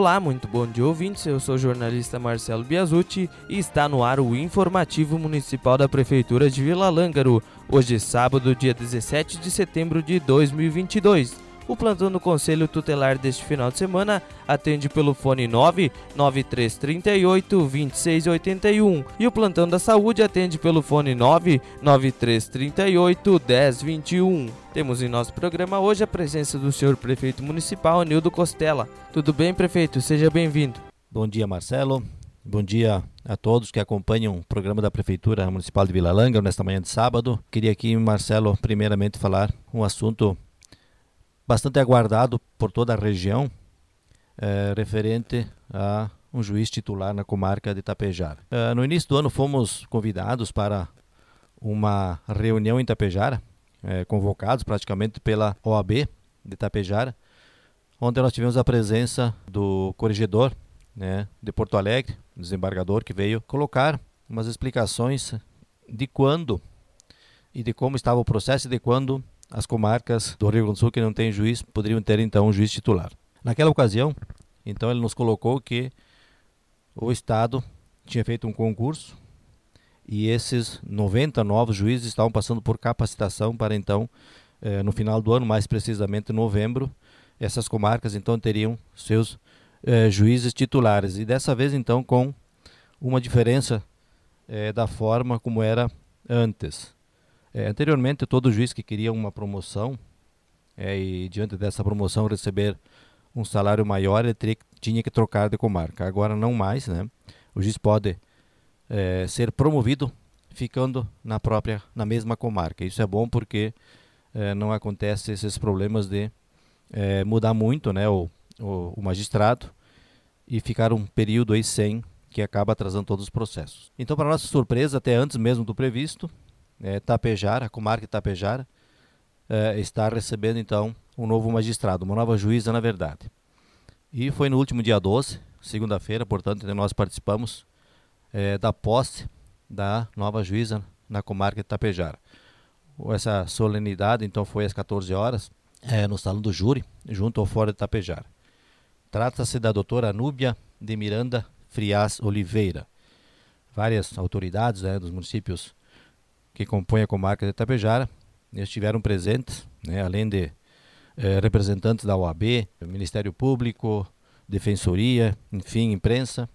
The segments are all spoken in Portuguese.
Olá, muito bom dia ouvintes. Eu sou o jornalista Marcelo Biasucci e está no ar o informativo municipal da Prefeitura de Vila Lângaro. Hoje, sábado, dia 17 de setembro de 2022. O plantão do Conselho Tutelar deste final de semana atende pelo fone 99338 2681 e o plantão da saúde atende pelo fone 99338 1021. Temos em nosso programa hoje a presença do senhor prefeito municipal Nildo Costela. Tudo bem, prefeito? Seja bem-vindo. Bom dia, Marcelo. Bom dia a todos que acompanham o programa da Prefeitura Municipal de Vila Langa nesta manhã de sábado. Queria aqui, Marcelo, primeiramente falar um assunto bastante aguardado por toda a região, é, referente a um juiz titular na comarca de Itapejara. É, no início do ano fomos convidados para uma reunião em Itapejara, é, convocados praticamente pela OAB de Itapejara, onde nós tivemos a presença do corregedor né, de Porto Alegre, desembargador, que veio colocar umas explicações de quando e de como estava o processo e de quando as comarcas do Rio Grande do Sul que não têm juiz poderiam ter então um juiz titular. Naquela ocasião, então ele nos colocou que o Estado tinha feito um concurso e esses 90 novos juízes estavam passando por capacitação para então, eh, no final do ano, mais precisamente em novembro, essas comarcas então teriam seus eh, juízes titulares. E dessa vez então com uma diferença eh, da forma como era antes. É, anteriormente, todo juiz que queria uma promoção é, e diante dessa promoção receber um salário maior, ele teria, tinha que trocar de comarca. Agora não mais, né? O juiz pode é, ser promovido ficando na própria, na mesma comarca. Isso é bom porque é, não acontece esses problemas de é, mudar muito, né? O, o, o magistrado e ficar um período aí sem que acaba atrasando todos os processos. Então, para nossa surpresa, até antes mesmo do previsto, é, Tapejara, a comarca Tapejara, é, está recebendo então um novo magistrado, uma nova juíza, na verdade. E foi no último dia 12, segunda-feira, portanto, nós participamos é, da posse da nova juíza na comarca Tapejara. Essa solenidade, então, foi às 14 horas, é, no salão do júri, junto ao Fórum de Tapejara. Trata-se da doutora Anúbia de Miranda Frias Oliveira. Várias autoridades né, dos municípios que compõem a comarca de Itapejara. estiveram presentes, né, além de eh, representantes da OAB, Ministério Público, Defensoria, enfim, imprensa,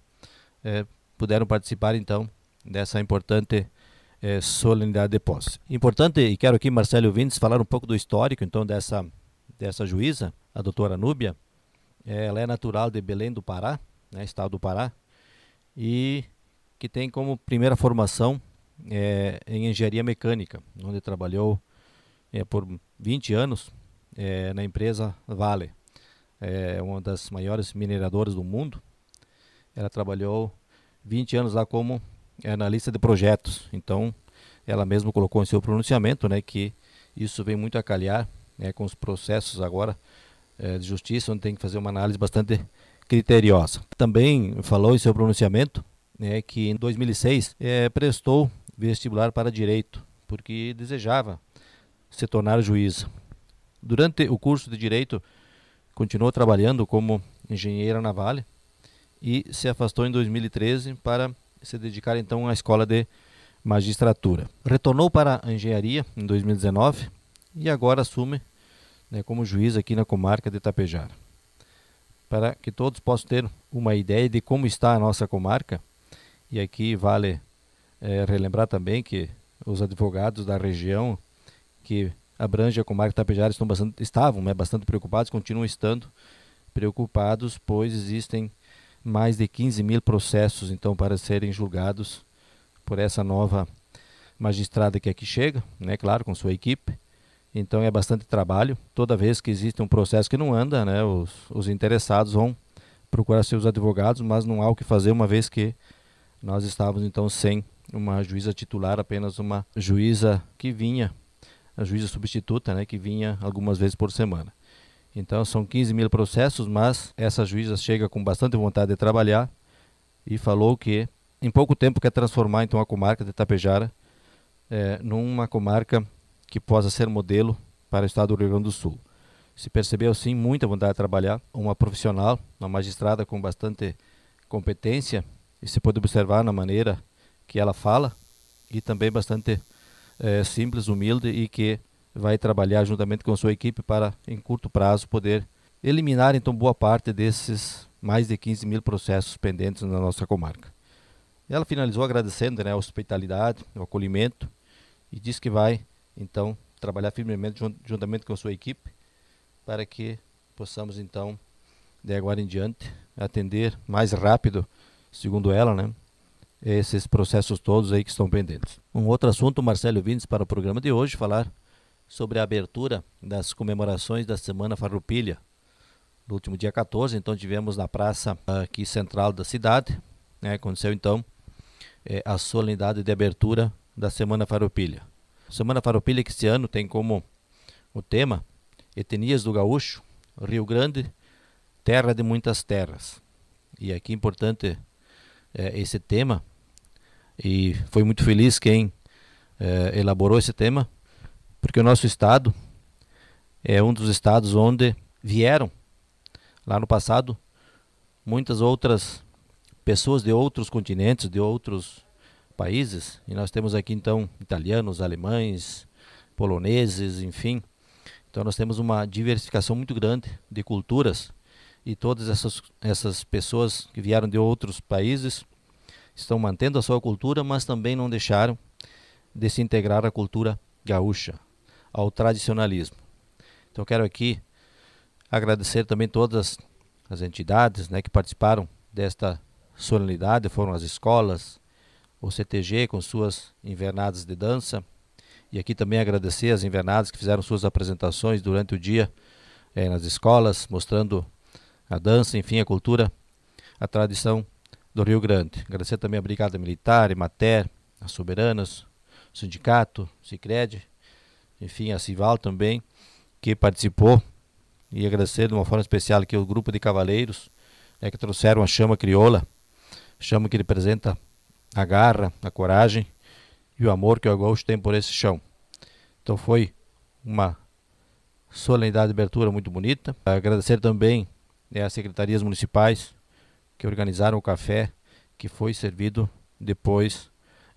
eh, puderam participar então dessa importante eh, solenidade de posse. Importante, e quero aqui, Marcelo Vintes, falar um pouco do histórico então dessa, dessa juíza, a doutora Núbia. ela é natural de Belém do Pará, né, estado do Pará, e que tem como primeira formação é, em engenharia mecânica, onde trabalhou é, por 20 anos é, na empresa Vale, é uma das maiores mineradoras do mundo. Ela trabalhou 20 anos lá como analista de projetos. Então, ela mesma colocou em seu pronunciamento né, que isso vem muito a calhar né, com os processos agora é, de justiça, onde tem que fazer uma análise bastante criteriosa. Também falou em seu pronunciamento né, que em 2006 é, prestou vestibular para direito, porque desejava se tornar juiz. Durante o curso de direito, continuou trabalhando como engenheira naval e se afastou em 2013 para se dedicar então à escola de magistratura. Retornou para a engenharia em 2019 e agora assume né, como juiz aqui na comarca de Itapejara. Para que todos possam ter uma ideia de como está a nossa comarca, e aqui vale é, relembrar também que os advogados da região que abrange a comarca Tapejara estão bastante, estavam né, bastante preocupados, continuam estando preocupados, pois existem mais de 15 mil processos então para serem julgados por essa nova magistrada que aqui chega, né, claro, com sua equipe. Então é bastante trabalho. Toda vez que existe um processo que não anda, né, os, os interessados vão procurar seus advogados, mas não há o que fazer uma vez que nós estávamos então sem uma juíza titular, apenas uma juíza que vinha, a juíza substituta, né, que vinha algumas vezes por semana. Então são 15 mil processos, mas essa juíza chega com bastante vontade de trabalhar e falou que em pouco tempo quer transformar então a comarca de Tapejara é, numa comarca que possa ser modelo para o estado do Rio Grande do Sul. se percebeu sim muita vontade de trabalhar, uma profissional, uma magistrada com bastante competência e se pode observar na maneira que ela fala e também bastante é, simples, humilde e que vai trabalhar juntamente com sua equipe para, em curto prazo, poder eliminar então boa parte desses mais de 15 mil processos pendentes na nossa comarca. Ela finalizou agradecendo né, a hospitalidade, o acolhimento e disse que vai então trabalhar firmemente juntamente com sua equipe para que possamos então de agora em diante atender mais rápido, segundo ela, né, esses processos todos aí que estão pendentes. Um outro assunto, Marcelo Vindes, para o programa de hoje, falar sobre a abertura das comemorações da Semana Farroupilha. No último dia 14, então tivemos na praça aqui central da cidade, né, aconteceu então é, a solenidade de abertura da Semana Farroupilha. Semana Farroupilha que este ano tem como o tema Etnias do Gaúcho, Rio Grande, terra de muitas terras. E aqui é importante é, esse tema, e foi muito feliz quem é, elaborou esse tema, porque o nosso estado é um dos estados onde vieram, lá no passado, muitas outras pessoas de outros continentes, de outros países, e nós temos aqui então italianos, alemães, poloneses, enfim. Então nós temos uma diversificação muito grande de culturas e todas essas, essas pessoas que vieram de outros países estão mantendo a sua cultura, mas também não deixaram de se integrar à cultura gaúcha, ao tradicionalismo. Então quero aqui agradecer também todas as entidades né, que participaram desta solenidade, foram as escolas, o CTG com suas invernadas de dança, e aqui também agradecer as invernadas que fizeram suas apresentações durante o dia eh, nas escolas, mostrando a dança, enfim, a cultura, a tradição do Rio Grande. Agradecer também a Brigada Militar, Emater, as Soberanas, o Sindicato, o Cicred, enfim, a Cival também, que participou. E agradecer de uma forma especial aqui o grupo de cavaleiros né, que trouxeram a chama crioula, chama que representa a garra, a coragem e o amor que o gaúcho tem por esse chão. Então foi uma solenidade de abertura muito bonita. Agradecer também né, as secretarias municipais que organizaram o café que foi servido depois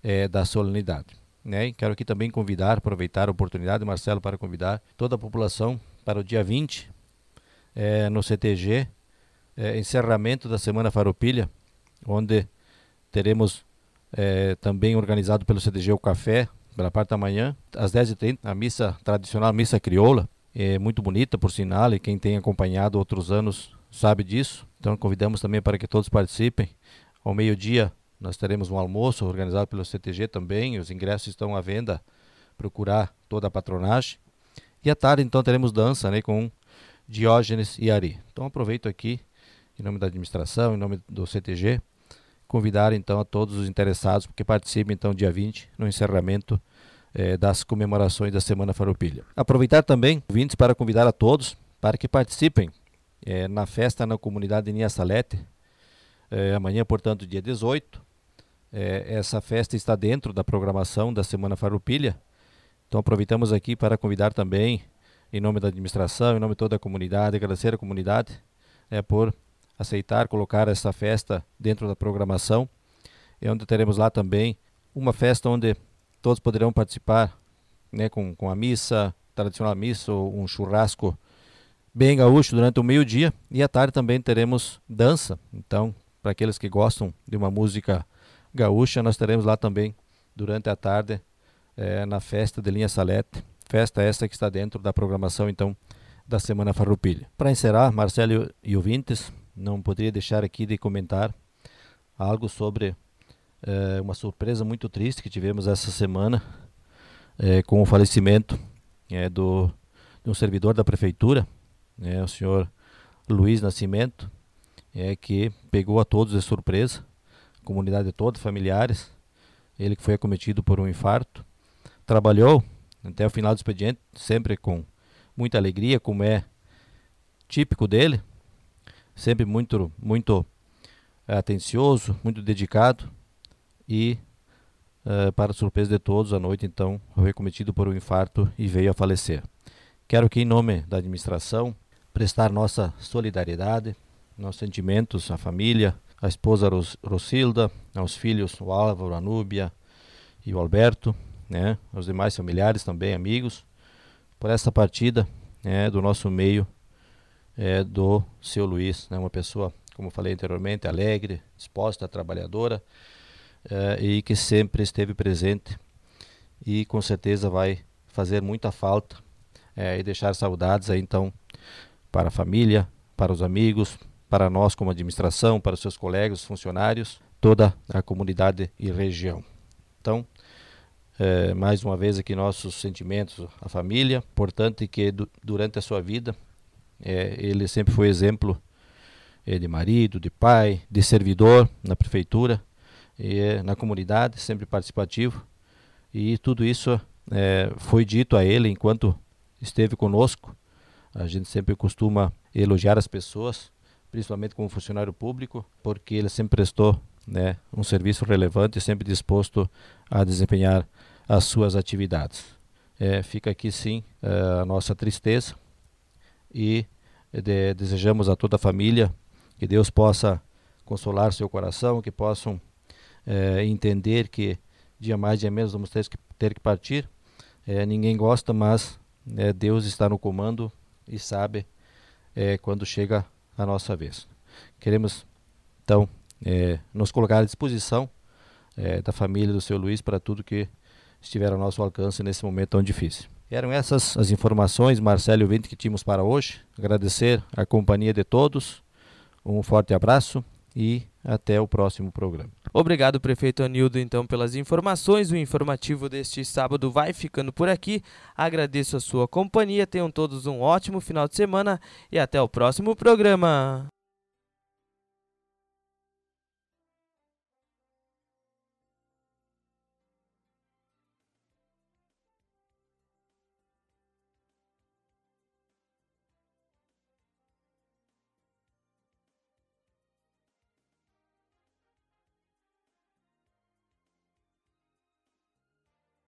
é, da solenidade. Né? Quero aqui também convidar, aproveitar a oportunidade, Marcelo, para convidar toda a população para o dia 20, é, no CTG, é, encerramento da Semana Faropilha, onde teremos é, também organizado pelo CTG o café, pela parte da manhã, às 10h30, a missa tradicional, a missa crioula, é muito bonita, por sinal, e quem tem acompanhado outros anos sabe disso. Então convidamos também para que todos participem. Ao meio-dia nós teremos um almoço organizado pelo CTG também, os ingressos estão à venda, procurar toda a patronagem. E à tarde então teremos dança né, com Diógenes e Ari. Então aproveito aqui, em nome da administração, em nome do CTG, convidar então a todos os interessados que participem então dia 20 no encerramento eh, das comemorações da Semana Farroupilha. Aproveitar também, ouvintes, para convidar a todos para que participem é, na festa na comunidade Nia Salete, é, amanhã, portanto, dia 18. É, essa festa está dentro da programação da Semana Farroupilha. Então aproveitamos aqui para convidar também, em nome da administração, em nome de toda a comunidade, agradecer a comunidade é, por aceitar colocar essa festa dentro da programação, é onde teremos lá também uma festa onde todos poderão participar né, com, com a missa, tradicional missa, ou um churrasco bem gaúcho durante o meio-dia e à tarde também teremos dança. Então, para aqueles que gostam de uma música gaúcha, nós teremos lá também durante a tarde é, na festa de Linha Salete. Festa essa que está dentro da programação então da Semana Farroupilha. Para encerrar, Marcelo e ouvintes, não poderia deixar aqui de comentar algo sobre é, uma surpresa muito triste que tivemos essa semana é, com o falecimento do, de um servidor da prefeitura, né, o senhor Luiz Nascimento, é, que pegou a todos de surpresa, comunidade toda, familiares, ele que foi acometido por um infarto, trabalhou até o final do expediente, sempre com muita alegria, como é típico dele, sempre muito, muito é, atencioso, muito dedicado e uh, para surpresa de todos, à noite então foi cometido por um infarto e veio a falecer. Quero aqui, em nome da administração, prestar nossa solidariedade, nossos sentimentos à família, à esposa Ros Rosilda, aos filhos o Álvaro, a Núbia e o Alberto, né, aos demais familiares também, amigos, por essa partida né, do nosso meio é, do seu Luiz, né, uma pessoa, como falei anteriormente, alegre, disposta, trabalhadora é, e que sempre esteve presente e com certeza vai fazer muita falta é, e deixar saudades aí então para a família, para os amigos, para nós como administração, para os seus colegas, funcionários, toda a comunidade e região. Então, é, mais uma vez aqui nossos sentimentos à família. Importante que du durante a sua vida é, ele sempre foi exemplo é, de marido, de pai, de servidor na prefeitura e é, na comunidade, sempre participativo. E tudo isso é, foi dito a ele enquanto esteve conosco. A gente sempre costuma elogiar as pessoas, principalmente como funcionário público, porque ele sempre prestou né, um serviço relevante, sempre disposto a desempenhar as suas atividades. É, fica aqui sim é, a nossa tristeza e de, desejamos a toda a família que Deus possa consolar seu coração, que possam é, entender que dia mais, dia menos vamos ter que, ter que partir. É, ninguém gosta, mas é, Deus está no comando e sabe é, quando chega a nossa vez. Queremos então é, nos colocar à disposição é, da família do seu Luiz para tudo que estiver ao nosso alcance nesse momento tão difícil. Eram essas as informações, Marcelo e o que tínhamos para hoje. Agradecer a companhia de todos. Um forte abraço e até o próximo programa. Obrigado, prefeito Anildo, então, pelas informações. O informativo deste sábado vai ficando por aqui. Agradeço a sua companhia. Tenham todos um ótimo final de semana e até o próximo programa.